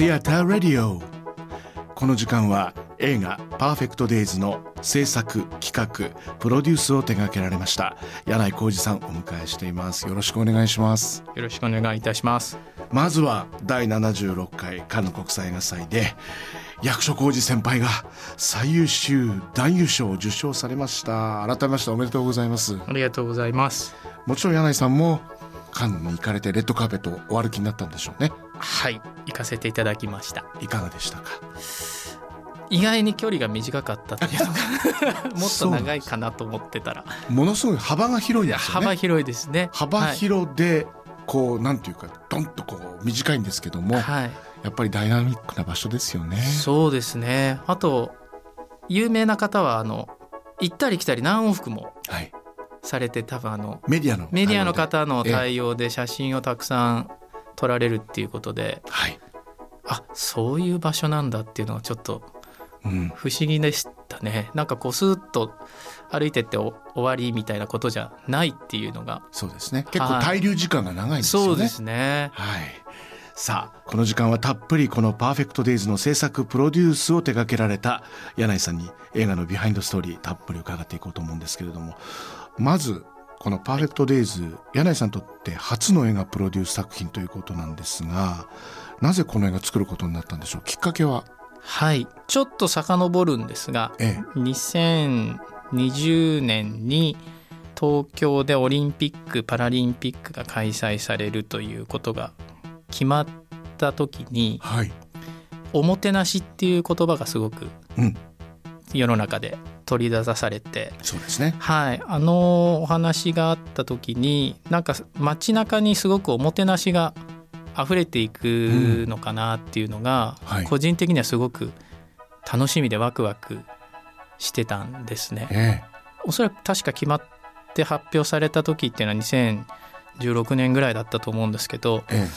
Theatre Radio この時間は映画「パーフェクト・デイズ」の制作企画プロデュースを手掛けられました。柳井浩二さんお迎えしています。よろしくお願いします。よろしくお願いいたします。まずは第76回カンヌ国際映画祭で役所広司先輩が最優秀男優賞を受賞されました。改めましておめでとうございます。ありがとうございます。もちろん柳井さんもカンヌに行かれてレッドカーペットをお歩きになったんでしょうねはい行かせていただきました。いかがでしたか？意外に距離が短かったっていうのが もっと長いかなと思ってたら。ものすごい幅が広いですよね。幅広いですね。幅広で、こうなんていうかドンとこう短いんですけども、はい、やっぱりダイナミックな場所ですよね。そうですね。あと有名な方はあの行ったり来たり何往復もはい。されて多分あのメディアのメディアの方の対応で写真をたくさん撮られるっていうことではい、あそういう場所なんだっていうのはちょっとうん、不思議でしたね。なんかこうスーッと歩いてってお終わりみたいなことじゃないっていうのがそうですね。結構滞留時間が長いんですよね、そうですね。はい。さあこの時間はたっぷりこの「パーフェクト・デイズ」の制作プロデュースを手掛けられた柳井さんに映画のビハインドストーリーたっぷり伺っていこうと思うんですけれどもまずこの「パーフェクト・デイズ」柳井さんにとって初の映画プロデュース作品ということなんですがなぜこの映画作ることになったんでしょう？きっかけは？はい。ちょっと遡るんですがええ。2020年に東京でオリンピック・パラリンピックが開催されるということが決まった時にはい「おもてなし」っていう言葉がすごくうん世の中で取り出されて。そうですね。はい。あのお話があった時になんか街中にすごくおもてなしが溢れていくのかなっていうのが、はい。個人的にはすごく楽しみでワクワクしてたんですね。えおそらく確か決まって発表された時っていうのは2016年ぐらいだったと思うんですけどええ。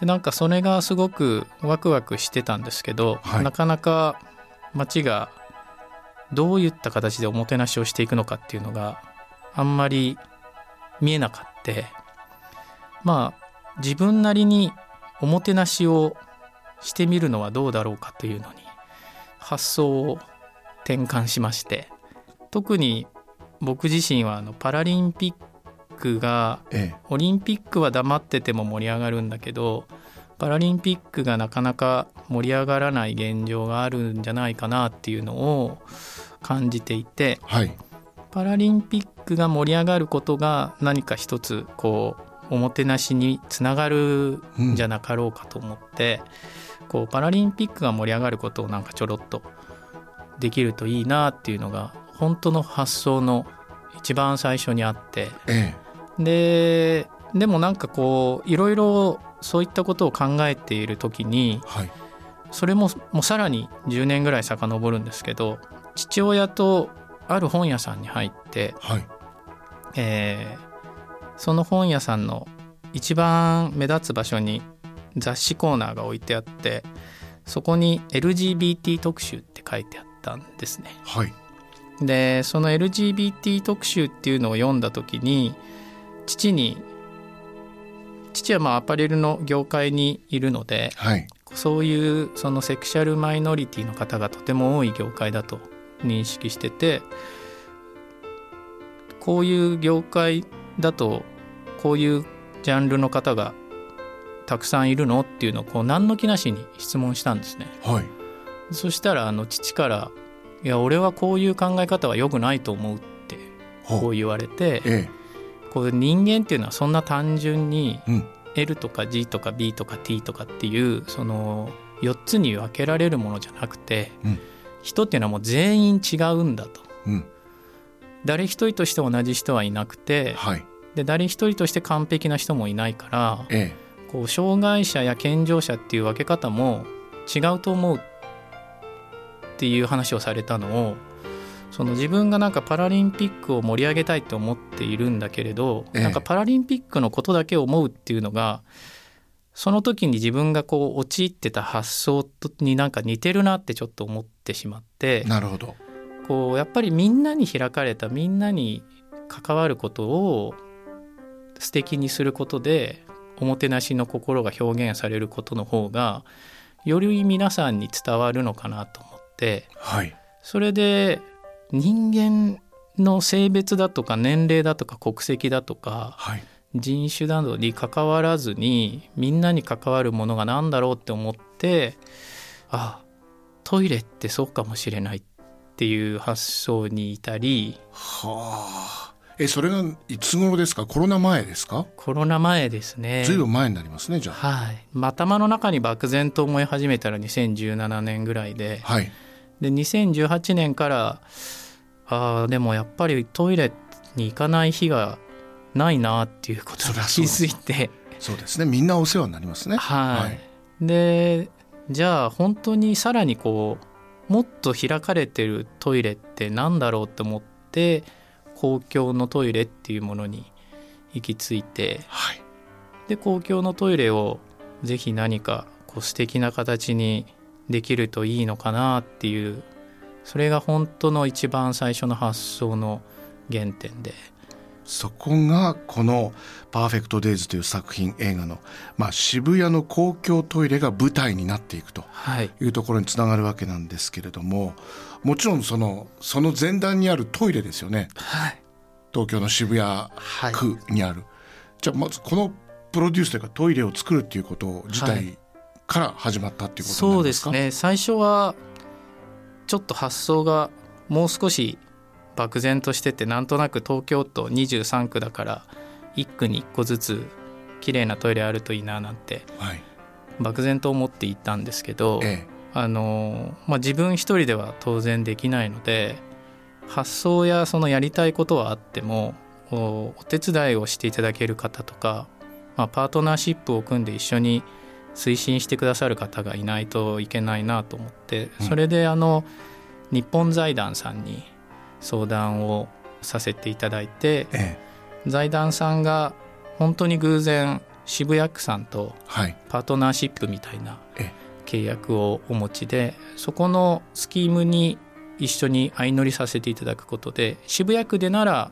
でなんかそれがすごくワクワクしてたんですけど、はい。なかなか街がどういった形でおもてなしをしていくのかっていうのがあんまり見えなかってまあ自分なりにおもてなしをしてみるのはどうだろうかというのに発想を転換しまして特に僕自身はあのパラリンピックがええ。オリンピックは黙ってても盛り上がるんだけどパラリンピックがなかなか盛り上がらない現状があるんじゃないかなっていうのを感じていてはい。パラリンピックが盛り上がることが何か一つこうおもてなしにつながるんじゃなかろうかと思って、こうパラリンピックが盛り上がることをなんかちょろっとできるといいなっていうのが本当の発想の一番最初にあってえででもなんかこういろいろそういったことを考えている時にえはいそれももうさらに10年ぐらい遡るんですけど父親とある本屋さんに入って、はい。えーその本屋さんの一番目立つ場所に雑誌コーナーが置いてあってそこに LGBT 特集って書いてあったんですね。はい。でその LGBT 特集っていうのを読んだ時に父に父はまあアパレルの業界にいるのではいそういうそのセクシャルマイノリティの方がとても多い業界だと認識しててこういう業界だとこういうジャンルの方がたくさんいるのっていうのをこう何の気なしに質問したんですね。はい。そしたらあの父から「いや俺はこういう考え方は良くないと思う」ってこほうう言われてえこう人間っていうのはそんな単純にえうん L とか G とか B とか T とかっていうその4つに分けられるものじゃなくて、うん。人っていうのはもう全員違うんだと。うん。誰一人として同じ人はいなくてはい。で誰一人として完璧な人もいないからえ。こう障害者や健常者っていう分け方も違うと思うっていう話をされたのをその自分がなんかパラリンピックを盛り上げたいと思っているんだけれど、ええ。なんかパラリンピックのことだけを思うっていうのがその時に自分がこう陥ってた発想とになんか似てるなってちょっと思ってしまってえなるほど。こうやっぱりみんなに開かれたみんなに関わることを素敵にすることでおもてなしの心が表現されることの方がより皆さんに伝わるのかなと思ってはい。それで人間の性別だとか年齢だとか国籍だとかはい。人種などに関わらずにみんなに関わるものが何だろうって思ってあトイレってそうかもしれないっていう発想に至りはあ。えそれがいつ頃ですか？コロナ前ですか？コロナ前ですね。ずいぶん前になりますねじゃあ。はい、まあ頭の中に漠然と思い始めたら2017年ぐらいではいで2018年からあーでもやっぱりトイレに行かない日がないなっていうことに気づいて。そうですね。みんなお世話になりますね。はい、はい。でじゃあ本当にさらにこうもっと開かれてるトイレってなんだろうって思って公共のトイレっていうものに行き着いて。はい。で公共のトイレをぜひ何かこう素敵な形にできるといいのかなっていうそれが本当の一番最初の発想の原点で。そこがこの「パーフェクト・デイズ」という作品映画の、まあ、渋谷の公共トイレが舞台になっていくとはい。いうところにつながるわけなんですけれどももちろんそのその前段にあるトイレですよね。はい。東京の渋谷はい区にある、じゃあまずこのプロデュースというかトイレを作るっていうこと自は体から始まったっていうことそうですね。最初はちょっと発想がもう少し漠然としててなんとなく東京都23区だから1区に1個ずつ綺麗なトイレあるといいななんてはい。漠然と思っていたんですけど、え。あのまあ、自分一人では当然できないので発想やそのやりたいことはあってもおお手伝いをしていただける方とか、まあ、パートナーシップを組んで一緒に推進してくださる方がいないといけないなと思ってうん。それであの日本財団さんに相談をさせていただいてええ。財団さんが本当に偶然渋谷区さんとはい。パートナーシップみたいなえ契約をお持ちでそこのスキームに一緒に相乗りさせていただくことで渋谷区でなら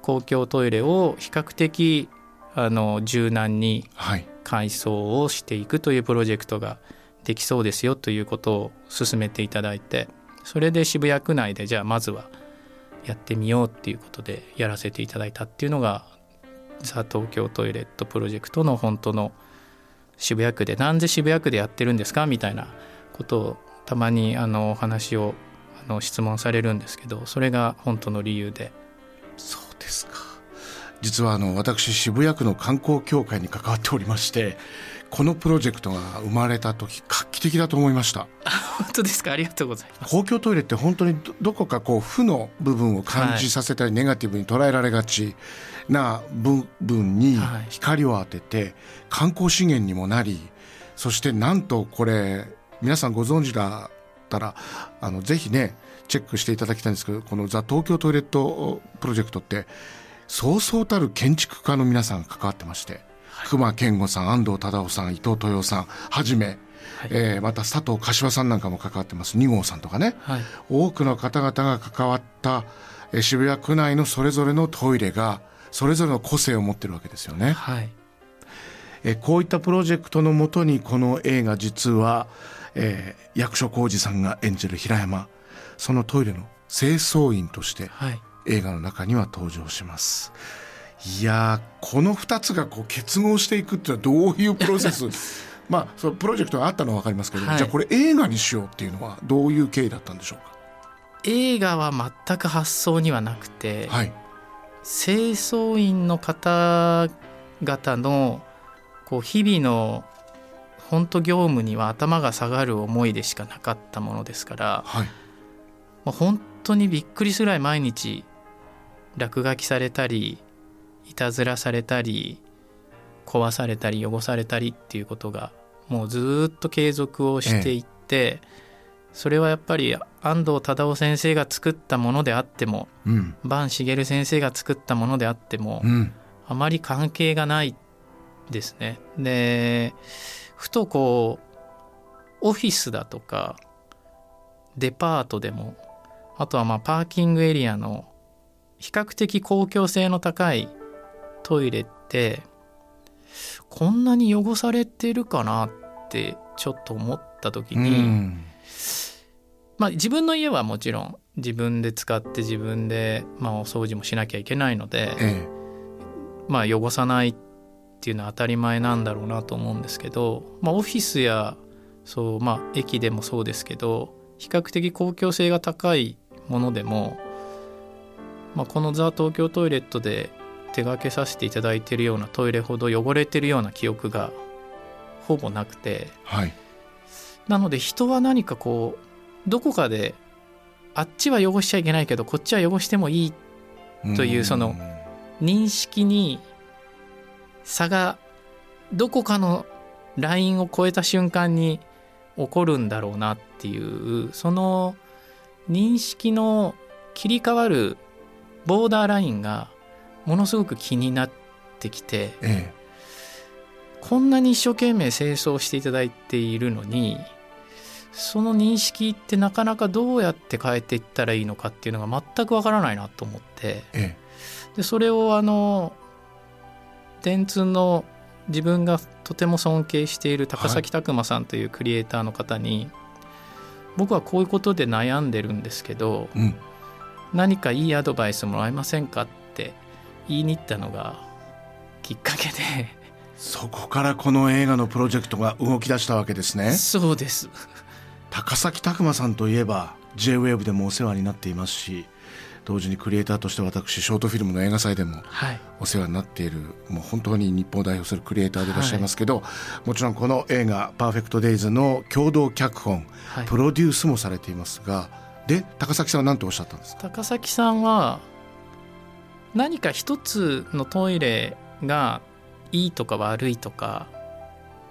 公共トイレを比較的あの柔軟にはい。改装をしていくというプロジェクトができそうですよということを進めていただいてそれで渋谷区内でじゃあまずはやってみようっていうことでやらせていただいたっていうのがザ・東京トイレットプロジェクトの本当の渋谷区でなんで渋谷区でやってるんですかみたいなことをたまにあのお話をあの質問されるんですけどそれが本当の理由で。そうですか実はあの私渋谷区の観光協会に関わっておりましてこのプロジェクトが生まれた時画期的だと思いました。本当ですか？ありがとうございます。公共トイレって本当にどどこかこう負の部分を感じさせたり、ネガティブに捉えられがちな部分にはい。光を当てて観光資源にもなりそしてなんとこれ皆さんご存知だったらあのぜひねチェックしていただきたいんですけどこの「ザ・東京トイレットプロジェクト」ってそうそうたる建築家の皆さんが関わってまして、熊健吾さん安藤忠雄さん伊藤豊夫さんはじめ、はい。えーまた佐藤柏さんなんかも関わってます二号さんとかね。はい。多くの方々が関わったえー渋谷区内のそれぞれのトイレがそれぞれの個性を持ってるわけですよね。はい。えーこういったプロジェクトのもとにこの映画実は、えー役所広司さんが演じる平山そのトイレの清掃員としてはい映画の中には登場します。いやーこの2つがこう結合していくっていうのはどういうプロセス？まあそのプロジェクトがあったのは分かりますけど、はい。じゃあこれ映画にしようっていうのはどういう経緯だったんでしょう映画は全く発想にはなくて、かはい。清掃員の方々のこう日々の本当業務には頭が下がる思いでしかなかったものですから、はい。まあ本当にびっくりするぐらい毎日落書きされたりいたずらされたり壊されたり汚されたりっていうことがもうずーっと継続をしていって、それはやっぱり安藤忠雄先生が作ったものであってもうん坂茂先生が作ったものであっても、うんあまり関係がないですね。でふとこうオフィスだとかデパートでもあとはまあパーキングエリアの比較的公共性の高いトイレってこんなに汚されてるかなってちょっと思っった時に、うん。まあ、自分の家はもちろん自分で使って自分で、まあ、お掃除もしなきゃいけないので、え。まあ、汚さないっていうのは当たり前なんだろうなと思うんですけど、まあ、オフィスやそう、まあ、駅でもそうですけど比較的公共性が高いものでも、まあ、この「ザ・東京トイレット」で手掛けさせていただいているようなトイレほど汚れてるような記憶がほぼなくて。えはい。なので人は何かこうどこかであっちは汚しちゃいけないけどこっちは汚してもいいというその認識に差がどこかのラインを超えた瞬間に起こるんだろうなっていうその認識の切り替わるボーダーラインがものすごく気になってきてえこんなに一生懸命清掃していただいているのにその認識ってなかなかどうやって変えていったらいいのかっていうのが全くわからないなと思ってええ。でそれをあの電通の自分がとても尊敬している高崎拓磨さんというクリエイターの方に、僕はこういうことで悩んでるんですけどえうん何かいいアドバイスもらえませんかって言いに行ったのがきっかけで。そこからこの映画のプロジェクトが動き出したわけですね。そうです。高崎拓磨さんといえば J-WAVE でもお世話になっていますし同時にクリエイターとして私ショートフィルムの映画祭でもはい。お世話になっているもう本当に日本を代表するクリエイターでいらっしゃいますけど、もちろんこの映画「パーフェクト・デイズ」の共同脚本はい。プロデュースもされていますがで高崎さんは何ておっしゃったんですか？高崎さんは何か一つのトイレがいいとか悪いとか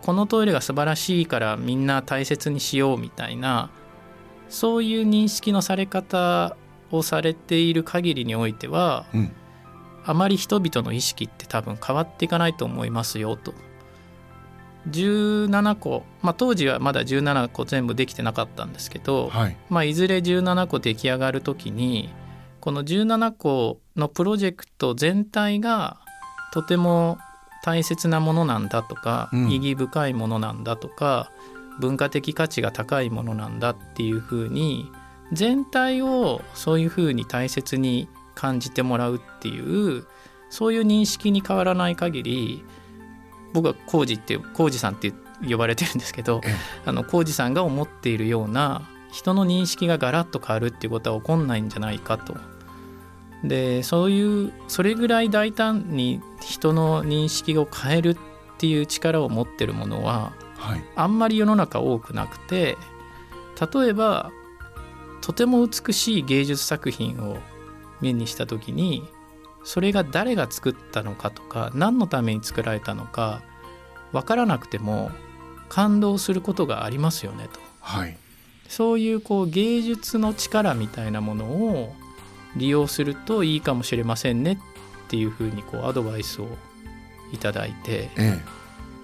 このトイレが素晴らしいからみんな大切にしようみたいなそういう認識のされ方をされている限りにおいてはうんあまり人々の意識って多分変わっていかないと思いますよと。17個、まあ、当時はまだ17個全部できてなかったんですけど、はい。まあ、いずれ17個出来上がる時にこの17個のプロジェクト全体がとても大切なものなんだとか、うん。意義深いものなんだとか文化的価値が高いものなんだっていうふうに全体をそういうふうに大切に感じてもらうっていうそういう認識に変わらない限り僕は浩二って浩二さんって呼ばれてるんですけどえあの浩二さんが思っているような人の認識がガラッと変わるっていうことは起こんないんじゃないかと。でそういうそれぐらい大胆に人の認識を変えるっていう力を持ってるものははいあんまり世の中多くなくて例えばとても美しい芸術作品を目にした時にそれが誰が作ったのかとか何のために作られたのか分からなくても感動することがありますよねと。はい。そういうこう芸術の力みたいなものを利用するといいかもしれませんねっていうふうにこうアドバイスをいただいてえ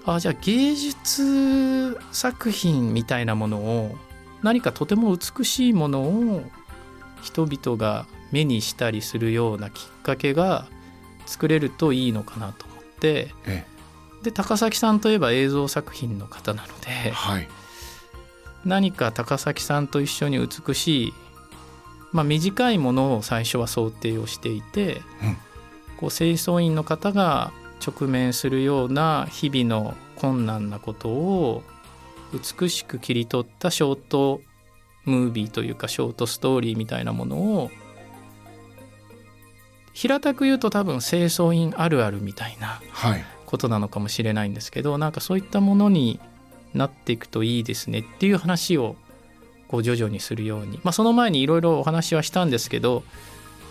あじゃあ芸術作品みたいなものを何かとても美しいものを人々が目にしたりするようなきっかけが作れるといいのかなと思ってええ。で高崎さんといえば映像作品の方なのえではい。何か高崎さんと一緒に美しい、まあ、短いものを最初は想定をしていて、うん。こう清掃員の方が直面するような日々の困難なことを美しく切り取ったショートムービーというかショートストーリーみたいなものを平たく言うと多分清掃員あるあるみたいなはい。ことなのかもしれないんですけどなんかそういったものになっていくといいですねっていう話をこう徐々にするように、まあ、その前にいろいろお話はしたんですけど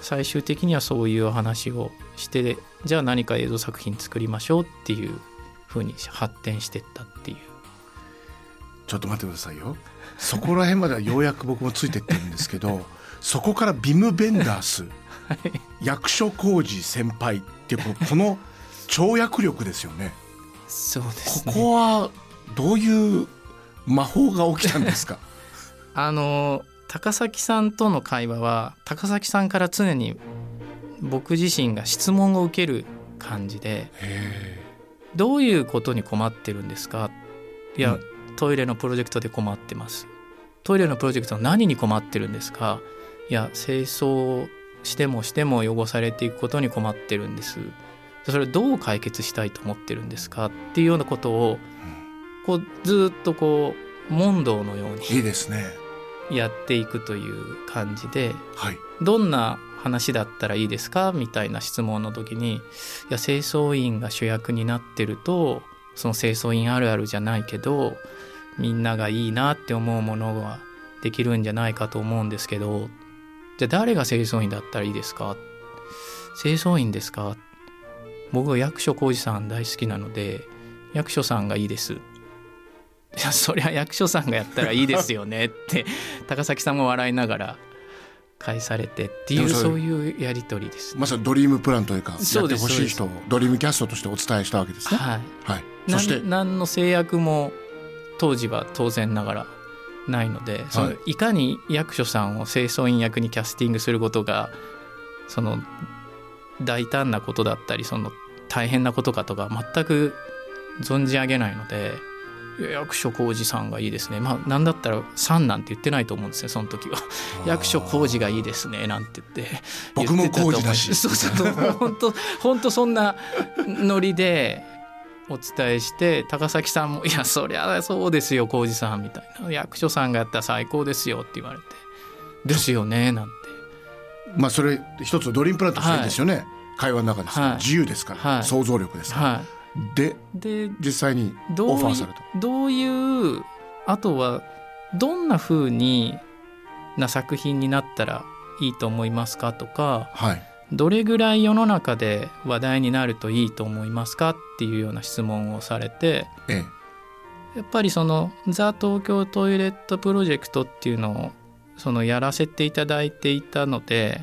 最終的にはそういうお話をしてじゃあ何か映像作品作りましょうっていう風に発展していったっていう。ちょっと待ってくださいよ。そこら辺まではようやく僕もついてってるんですけどそこからビム・ベンダース役所広司先輩っていうこのこの跳躍力ですよね。そうでこすね。こはどういう魔法が起きたんですか？あの高崎さんとの会話は高崎さんから常に僕自身が質問を受ける感じでへどういうことに困ってるんですか？いや、うん。トイレのプロジェクトで困ってます。トイレのプロジェクトは何に困ってるんですか？いや清掃してもしても汚されていくことに困ってるんです。それをどう解決したいと思ってるんですかっていうようなことをこうずっとこう問答のようにいいですね。やっていくという感じではい。どんな話だったらいいですかみたいな質問の時にいや清掃員が主役になってるとその清掃員あるあるじゃないけどみんながいいなって思うものができるんじゃないかと思うんですけどじゃあ誰が清掃員だったらいいですか？清掃員ですか？僕は役所広司さん大好きなので役所さんがいいです。いやそりゃ役所さんがやったらいいですよねって 高崎さんも笑いながら返されてっていうそういうやり取りですね。まさにドリームプランというかやってそうですほしい人をドリームキャストとしてお伝えしたわけですね。はい、はいそして何の制約も当時は当然ながらないので、そのいかに役所さんを清掃員役にキャスティングすることがその大胆なことだったりその大変なことかとか全く存じ上げないので役所広司さんがいいですね。まあ何だったら「さん」なんて言ってないと思うんですよその時は。役所広司がいいですねなんて言って。僕も広司だし。そうそう。本当本当そんなノリでお伝えして高崎さんも「いやそりゃそうですよ浩二さん」みたいな「役所さんがやったら最高ですよ」って言われて「ですよね」なんて。まあそれ一つのドリームプランとしていいですよね、会話の中ですはい。自由ですから、はい。想像力ですから、はでいで実際にどういオファーされた。どういうあとはどんな風にな作品になったらいいと思いますかとか。はいどれぐらい世の中で話題になるといいと思いますかっていうような質問をされてええ。やっぱりその「ザ・東京トイレットプロジェクト」っていうのをそのやらせていただいていたので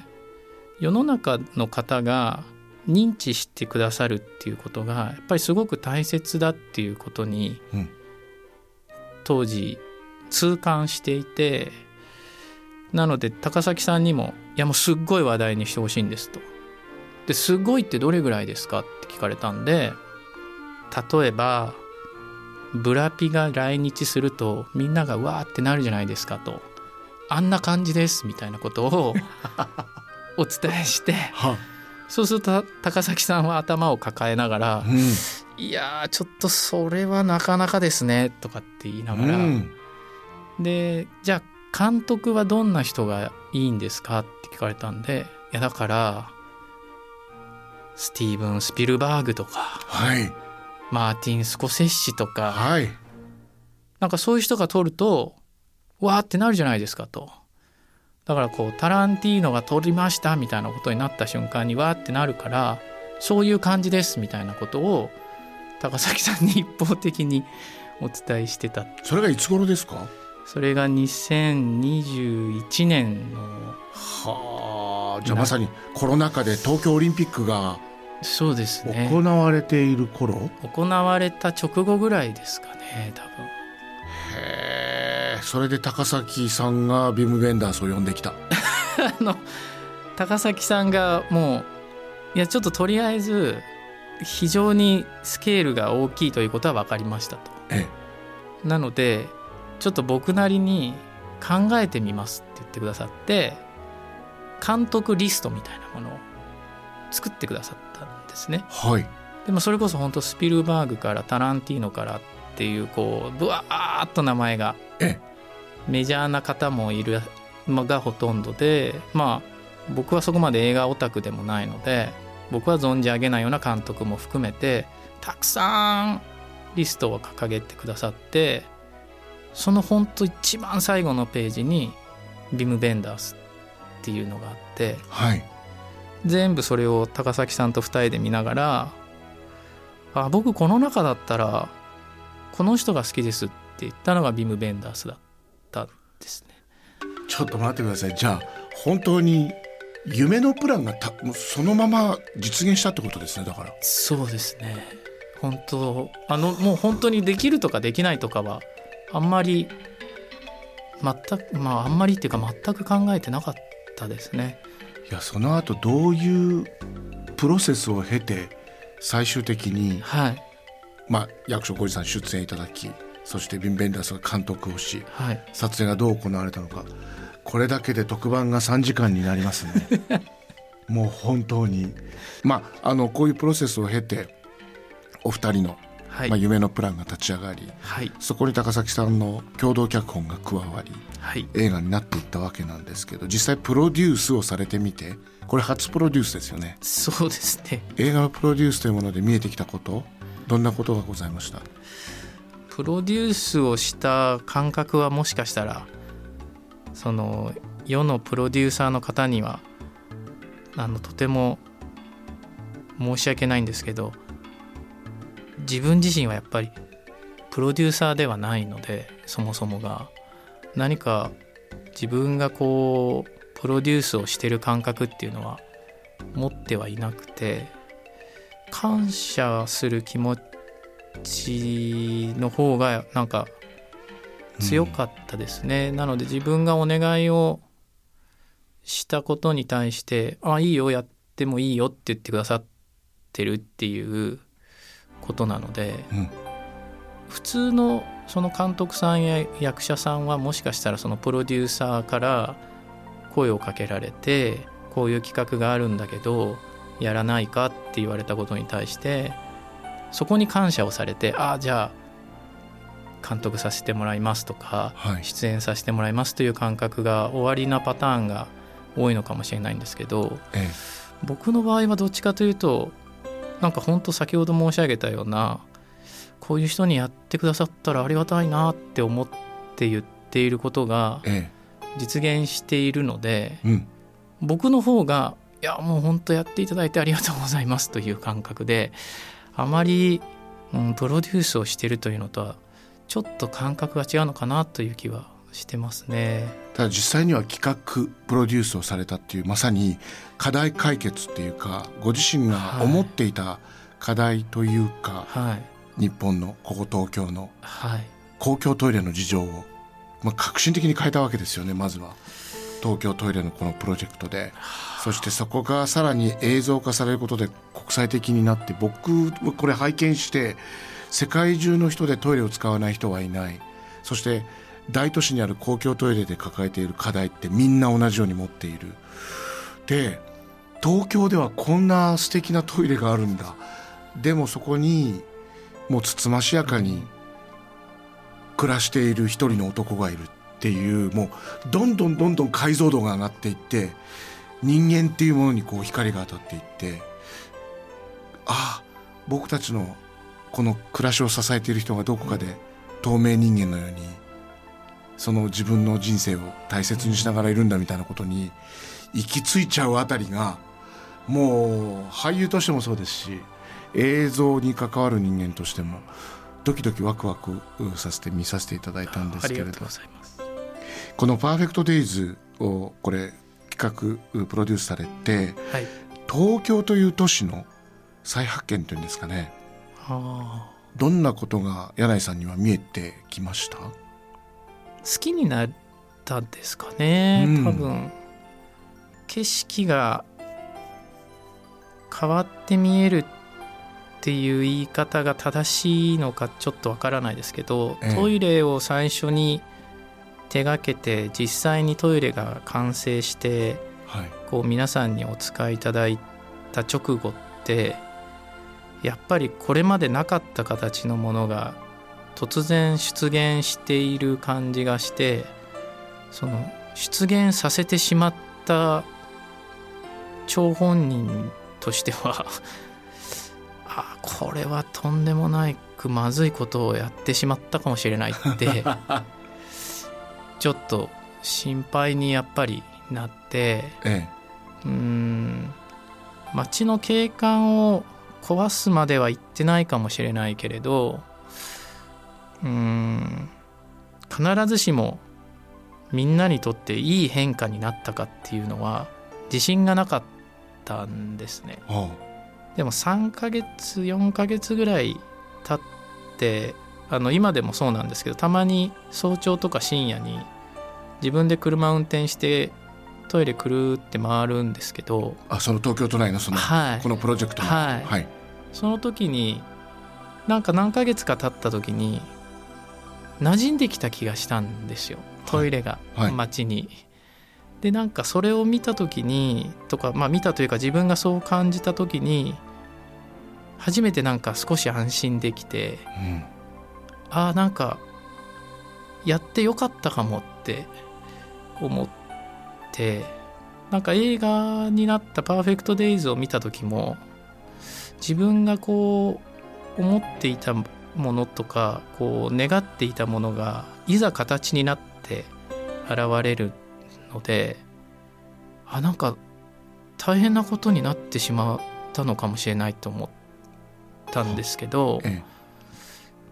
世の中の方が認知してくださるっていうことがやっぱりすごく大切だっていうことにうん。当時痛感していてなので高崎さんにも「いやもうすっごい話題にしてほしいんです」と。ですごいってどれぐらいですかって聞かれたんで例えばブラピが来日するとみんながわーってなるじゃないですかと。あんな感じですみたいなことを お伝えしては、そうすると高崎さんは頭を抱えながらうん「いやーちょっとそれはなかなかですね」とかって言いながら、うん。でじゃあ監督はどんな人がいいんですか？って聞かれたんでいやだからスティーブン・スピルバーグとかはい。マーティン・スコセッシとかはい。なんかそういう人が撮るとわー！ってなるじゃないですかと。だからこうタランティーノが撮りましたみたいなことになった瞬間にわー！ってなるからそういう感じですみたいなことを高崎さんに一方的にお伝えしてた。それがいつ頃ですか？それが2021年のはあじゃあまさにコロナ禍で東京オリンピックがそうですね。行われている頃、行われた直後ぐらいですかね多分。へえそれで高崎さんがビーム・ベンダースを呼んできた。あの高崎さんがもういやちょっととりあえず非常にスケールが大きいということは分かりましたと。え。なのでちょっと僕なりに考えてみますって言ってくださって監督リストみたいなものを作ってくださったんですね。はいでもそれこそ本当スピルバーグからタランティーノからっていうこうブワーッと名前がえメジャーな方もいるのがほとんどでまあ僕はそこまで映画オタクでもないので僕は存じ上げないような監督も含めてたくさんリストを掲げてくださってその本当一番最後のページにビム・ベンダースっていうのがあってはい。全部それを高崎さんと2人で見ながらあ僕この中だったらこの人が好きですって言ったのがビム・ベンダースだったんですね。ちょっと待ってください。じゃあ本当に夢のプランがたそのまま実現したってことですねだから。そうですね。本当あのもう本当にできるとかできないとかはあんまり全くまああんまりっていうか全く考えてなかったですね。いやその後どういうプロセスを経て最終的に、はい。まあ、役所広司さん出演いただきそしてビン・ベンダースが監督をし、はい。撮影がどう行われたのかこれだけで特番が3時間になりますね。もう本当に。まああのこういうプロセスを経てお二人の、はい、まあ、夢のプランが立ち上がりはい。そこに高崎さんの共同脚本が加わりはい。映画になっていったわけなんですけど実際プロデュースをされてみてこれ初プロデュースですよね。そうですね。映画のプロデュースというもので見えてきたことどんなことがございました？プロデュースをした感覚はもしかしたらその世のプロデューサーの方にはあのとても申し訳ないんですけど自分自身はやっぱりプロデューサーではないのでそもそもが。何か自分がこうプロデュースをしてる感覚っていうのは持ってはいなくて感謝する気持ちの方がなんか強かったですね、なので自分がお願いをしたことに対して「あいいよやってもいいよ」って言ってくださってるっていうことなのでうん。普通のその監督さんや役者さんはもしかしたらそのプロデューサーから声をかけられてこういう企画があるんだけどやらないかって言われたことに対してそこに感謝をされてああじゃあ監督させてもらいますとかはい。出演させてもらいますという感覚が終わりなパターンが多いのかもしれないんですけどえ。僕の場合はどっちかというとなんか本当先ほど申し上げたようなこういう人にやってくださったらありがたいなって思って言っていることがええ。実現しているのでえうん。僕の方がいやもう本当やっていただいてありがとうございますという感覚であまり、うん、プロデュースをしているというのとはちょっと感覚が違うのかなという気はしてますね。ただ実際には企画プロデュースをされたっていうまさに課題解決っていうかご自身が思っていた課題というか、はい。日本のここ東京のはい。公共トイレの事情を、まあ、革新的に変えたわけですよねまずは。東京トイレのこのプロジェクトで。そしてそこがさらに映像化されることで国際的になって僕はこれ拝見して世界中の人でトイレを使わない人はいない。そして大都市にある公共トイレで抱えている課題ってみんな同じように持っている。で東京ではこんな素敵なトイレがあるんだ。でもそこにもうつつましやかに暮らしている一人の男がいるっていうもうどんどんどんどん解像度が上がっていって人間っていうものにこう光が当たっていってああ僕たちのこの暮らしを支えている人がどこかで透明人間のようにその自分の人生を大切にしながらいるんだみたいなことに行き着いちゃうあたりがもう俳優としてもそうですし映像に関わる人間としてもドキドキワクワクさせて見させていただいたんですけれど。この「パーフェクト・デイズ」をこれ企画プロデュースされてはい。東京という都市の再発見というんですかね。どんなことが柳井さんには見えてきました？好きになったんですかね、うん。多分景色が変わって見えるっていう言い方が正しいのかちょっとわからないですけど、ええトイレを最初に手がけて実際にトイレが完成してはい。こう皆さんにお使いいただいた直後ってやっぱりこれまでなかった形のものが突然出現している感じがしてその出現させてしまった張本人としては あこれはとんでもないくまずいことをやってしまったかもしれないって ちょっと心配にやっぱりなってえ。うーん街の景観を壊すまでは言ってないかもしれないけれどうーん。必ずしもみんなにとっていい変化になったかっていうのは自信がなかったんですね。えあ。でも3ヶ月4ヶ月ぐらい経ってあの今でもそうなんですけどたまに早朝とか深夜に自分で車運転してトイレくるって回るんですけどあその東京都内のその、はい。このプロジェクトの。はい。はい。その時になんか何ヶ月か経った時に馴染んできた気がしたんですよ。トイレが街に。でなんかそれを見た時にとかまあ見たというか自分がそう感じた時に初めてなんか少し安心できて、うん、ああなんかやってよかったかもって思ってなんか映画になった「パーフェクト・デイズ」を見た時も自分がこう思っていたものとかこう願っていたものがいざ形になって現れるのであなんか大変なことになってしまったのかもしれないと思ったんですけど、ええ、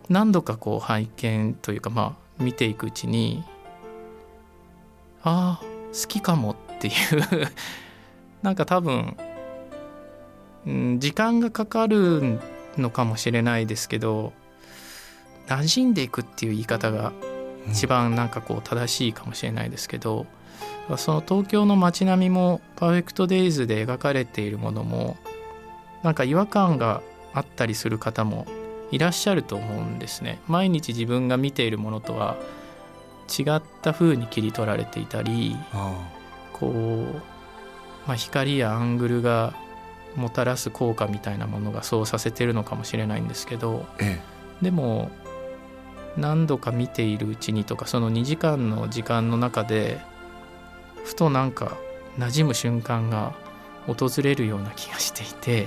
何度かこう拝見というかまあ見ていくうちにああ好きかもっていう なんか多分、うん、時間がかかるのかもしれないですけど馴染んでいくっていう言い方が一番なんかこう正しいかもしれないですけど、うん、その東京の街並みも「パーフェクト・デイズ」で描かれているものもなんか違和感があったりする方もいらっしゃると思うんですね。毎日自分が見ているものとは違った風に切り取られていたりこう、まあ、光やアングルがもたらす効果みたいなものがそうさせてるのかもしれないんですけど、ええ、でも何度か見ているうちにとかその2時間の時間の中でふとなんか馴染む瞬間が訪れるような気がしていて、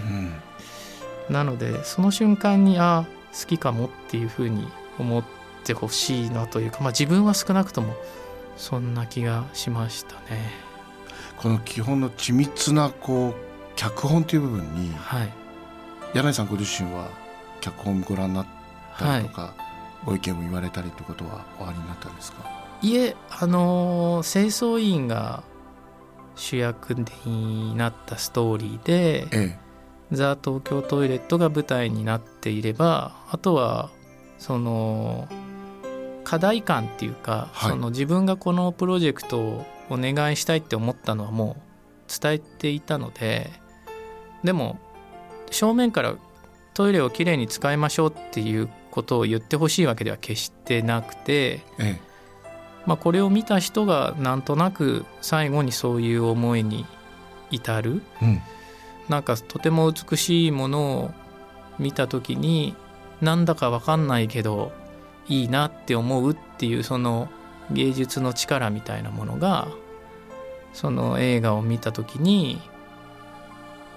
うん、なのでその瞬間にあ好きかもっていうふうに思ってほしいなというか、まあ、自分は少なくともそんな気がしましたね。この基本の緻密なこう脚本という部分に、はい、柳井さんご自身は脚本ご覧になったりとか、はい、ご意見を言われたりということはおありになったんですか？いえあの清掃員が主役になったストーリーで、ええ、ザ・東京トイレットが舞台になっていればあとはその課題感っていうか、はい、その自分がこのプロジェクトをお願いしたいって思ったのはもう伝えていたのででも正面からトイレをきれいに使いましょうっていうことを言ってほしいわけでは決してなくて、ええ、まあ、これを見た人がなんとなく最後にそういう思いに至る、うん、なんかとても美しいものを見た時になんだか分かんないけどいいなって思うっていうその芸術の力みたいなものがその映画を見た時に、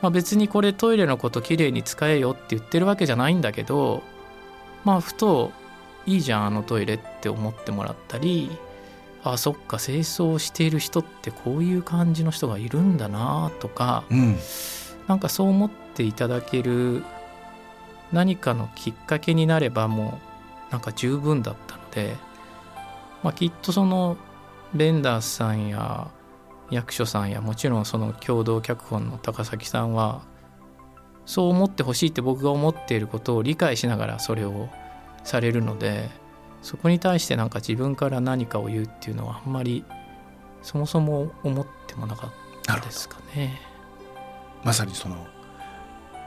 まあ、別にこれトイレのこときれいに使えよって言ってるわけじゃないんだけどまあふといいじゃんあのトイレって思ってもらったりあそっか清掃している人ってこういう感じの人がいるんだなとか、うん、なんかそう思っていただける何かのきっかけになればもうなんか十分だったので、まあ、きっとそのベンダースさんや役所さんやもちろんその共同脚本の高崎さんはそう思ってほしいって僕が思っていることを理解しながらそれをされるのでそこに対してなんか自分から何かを言うっていうのはあんまりそもそも思ってもなかったですかね。まさにその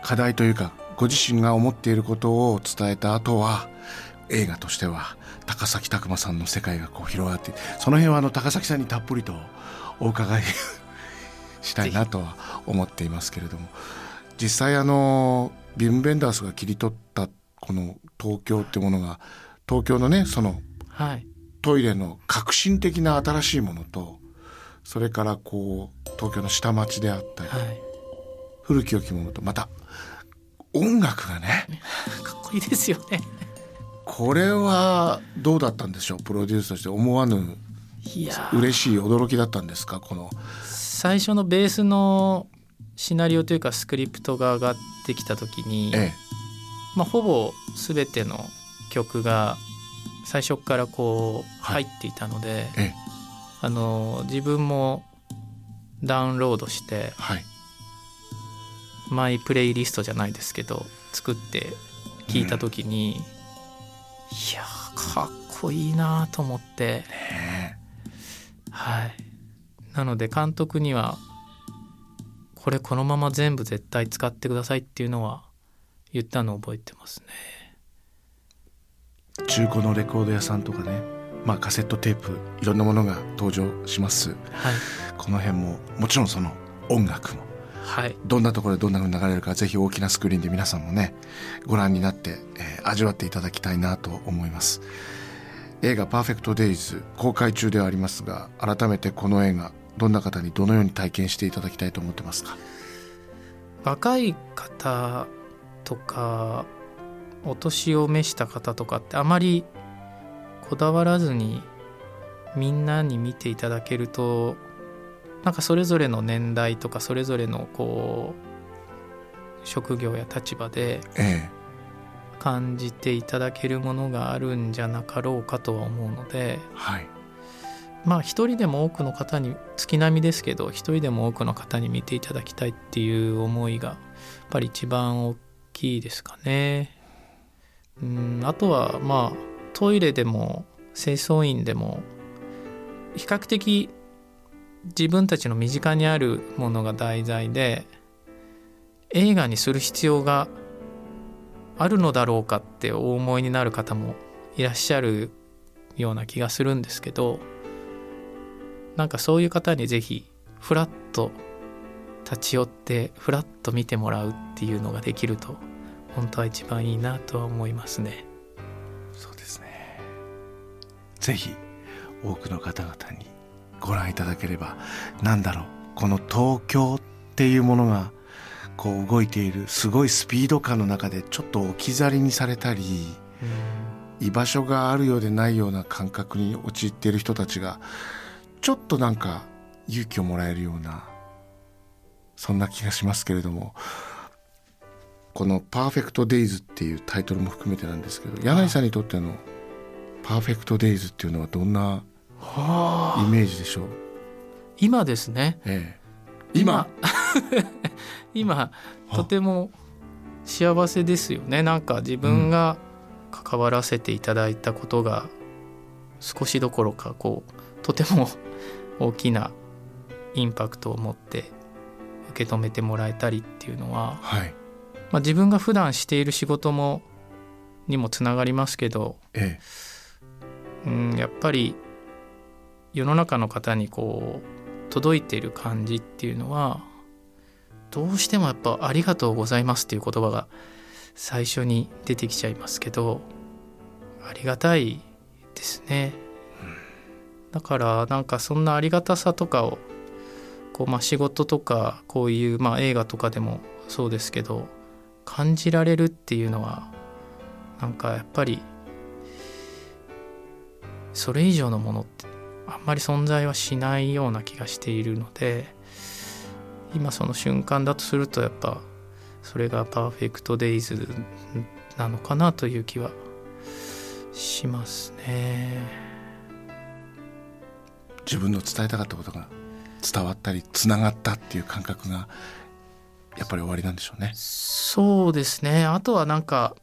課題というかご自身が思っていることを伝えた後は映画としては高崎拓磨さんの世界がこう広がってその辺はあの高崎さんにたっぷりとお伺いしたいなとは思っていますけれども実際あのビルム・ベンダースが切り取ったこの東京ってものが東京のねその、はい、トイレの革新的な新しいものとそれからこう東京の下町であったり、はい、古き良きものとまた音楽がね かっこいいですよね。これはどうだったんでしょう？プロデュースとして思わぬ嬉しい驚きだったんですか？この最初のベースのシナリオというかスクリプトが上がってきた時に、ええ、まあ、ほぼ全ての曲が最初からこう入っていたので、はいえ、あの自分もダウンロードして、はい、マイプレイリストじゃないですけど作って聞いた時に、うん、いやかっこいいなと思って、ね、はい。なので監督にはこれこのまま全部絶対使ってくださいっていうのは言ったのを覚えてますね。中古のレコード屋さんとかね。まあカセットテープいろんなものが登場します、はい。この辺ももちろんその音楽も。はい。どんなところでどんな風に流れるかぜひ大きなスクリーンで皆さんもねご覧になって、えー味わっていただきたいなと思います映画「パーフェクト・デイズ」公開中ではありますが改めてこの映画どんな方にどのように体験していただきたいと思ってますか？若い方とかお年を召した方とかってあまりこだわらずにみんなに見ていただけるとなんかそれぞれの年代とかそれぞれのこう職業や立場でえ感じていただけるものがあるんじゃなかろうかとは思うのでえはいまあ一人でも多くの方に月並みですけど一人でも多くの方に見ていただきたいっていう思いがやっぱり一番大きいですかね。うんあとはまあトイレでも清掃員でも比較的自分たちの身近にあるものが題材で映画にする必要があるのだろうかってお思いになる方もいらっしゃるような気がするんですけどなんかそういう方にぜひフラッと立ち寄ってフラッと見てもらうっていうのができると本当は一番いいなとは思いますね。そうですねぜひ多くの方々にご覧いただければなんだろうこの東京っていうものがこう動いているすごいスピード感の中でちょっと置き去りにされたり居場所があるようでないような感覚に陥っている人たちがちょっとなんか勇気をもらえるようなそんな気がしますけれどもこの「パーフェクト・デイズ」っていうタイトルも含めてなんですけど柳井さんにとっての「パーフェクト・デイズ」っていうのはどんなイメージでしょう、今ですね。ええ、今。今あとても幸せですよね。なんか自分が関わらせていただいたことが少しどころかこうとても大きなインパクトを持って受け止めてもらえたりっていうのは、はい。まあ、自分が普段している仕事もにもつながりますけど、え。うん、やっぱり世の中の方にこう届いてる感じっていうのはどうしてもやっぱ「ありがとうございます」っていう言葉が最初に出てきちゃいますけどありがたいですね。だからなんかそんなありがたさとかをこう、まあ、仕事とかこういう、まあ、映画とかでもそうですけど感じられるっていうのはなんかやっぱりそれ以上のものってあんまり存在はしないような気がしているので今その瞬間だとするとやっぱそれがパーフェクトデイズなのかなという気はしますね。自分の伝えたかったことが伝わったりつながったっていう感覚がやっぱり終わりなんでしょうね。そうですねあとはなんか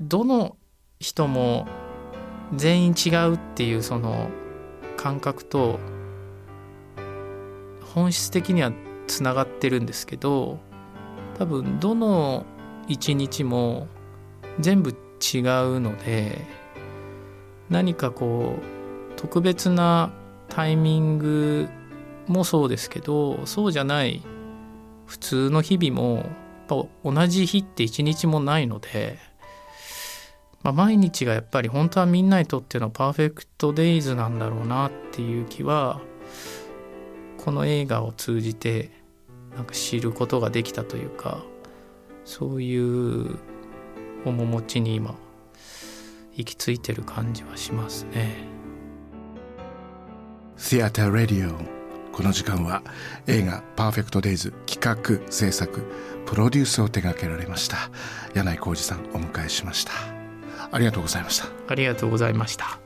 どの人も全員違うっていうその感覚と本質的にはつながってるんですけど多分どの一日も全部違うので何かこう特別なタイミングもそうですけどそうじゃない普通の日々もやっぱ同じ日って一日もないので、まあ、毎日がやっぱり本当はみんなにとってのパーフェクトデイズなんだろうなっていう気はこの映画を通じてなんか知ることができたというかそういう面持ちに今行き着いてる感じはしますね。Theater Radio この時間は映画「パーフェクト・デイズ」企画制作プロデュースを手掛けられました。柳井浩二さんお迎えしました。ありがとうございましたありがとうございました。